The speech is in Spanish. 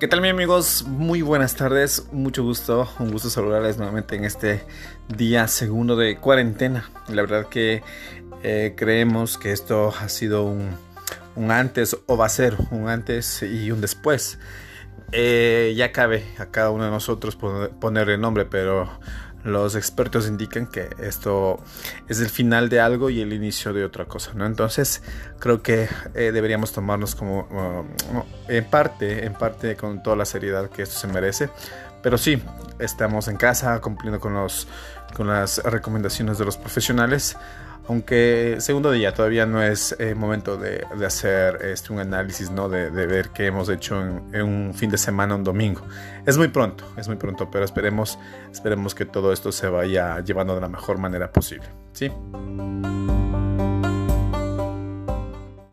¿Qué tal, mis amigos? Muy buenas tardes, mucho gusto, un gusto saludarles nuevamente en este día segundo de cuarentena. La verdad que eh, creemos que esto ha sido un, antes o va a ser un antes y un después. Eh, ya cabe a cada uno de nosotros ponerle nombre, pero los expertos indican que esto es el final de algo y el inicio de otra cosa, ¿no? Entonces creo que eh, deberíamos tomarnos como uh, en parte, en parte con toda la seriedad que esto se merece. Pero sí, estamos en casa cumpliendo con, los, con las recomendaciones de los profesionales. Aunque segundo día todavía no es eh, momento de, hacer este, un análisis, ¿no? De, ver qué hemos hecho en, un fin de semana, un domingo. Es muy pronto, es muy pronto, pero esperemos, esperemos que todo esto se vaya llevando de la mejor manera posible. ¿sí?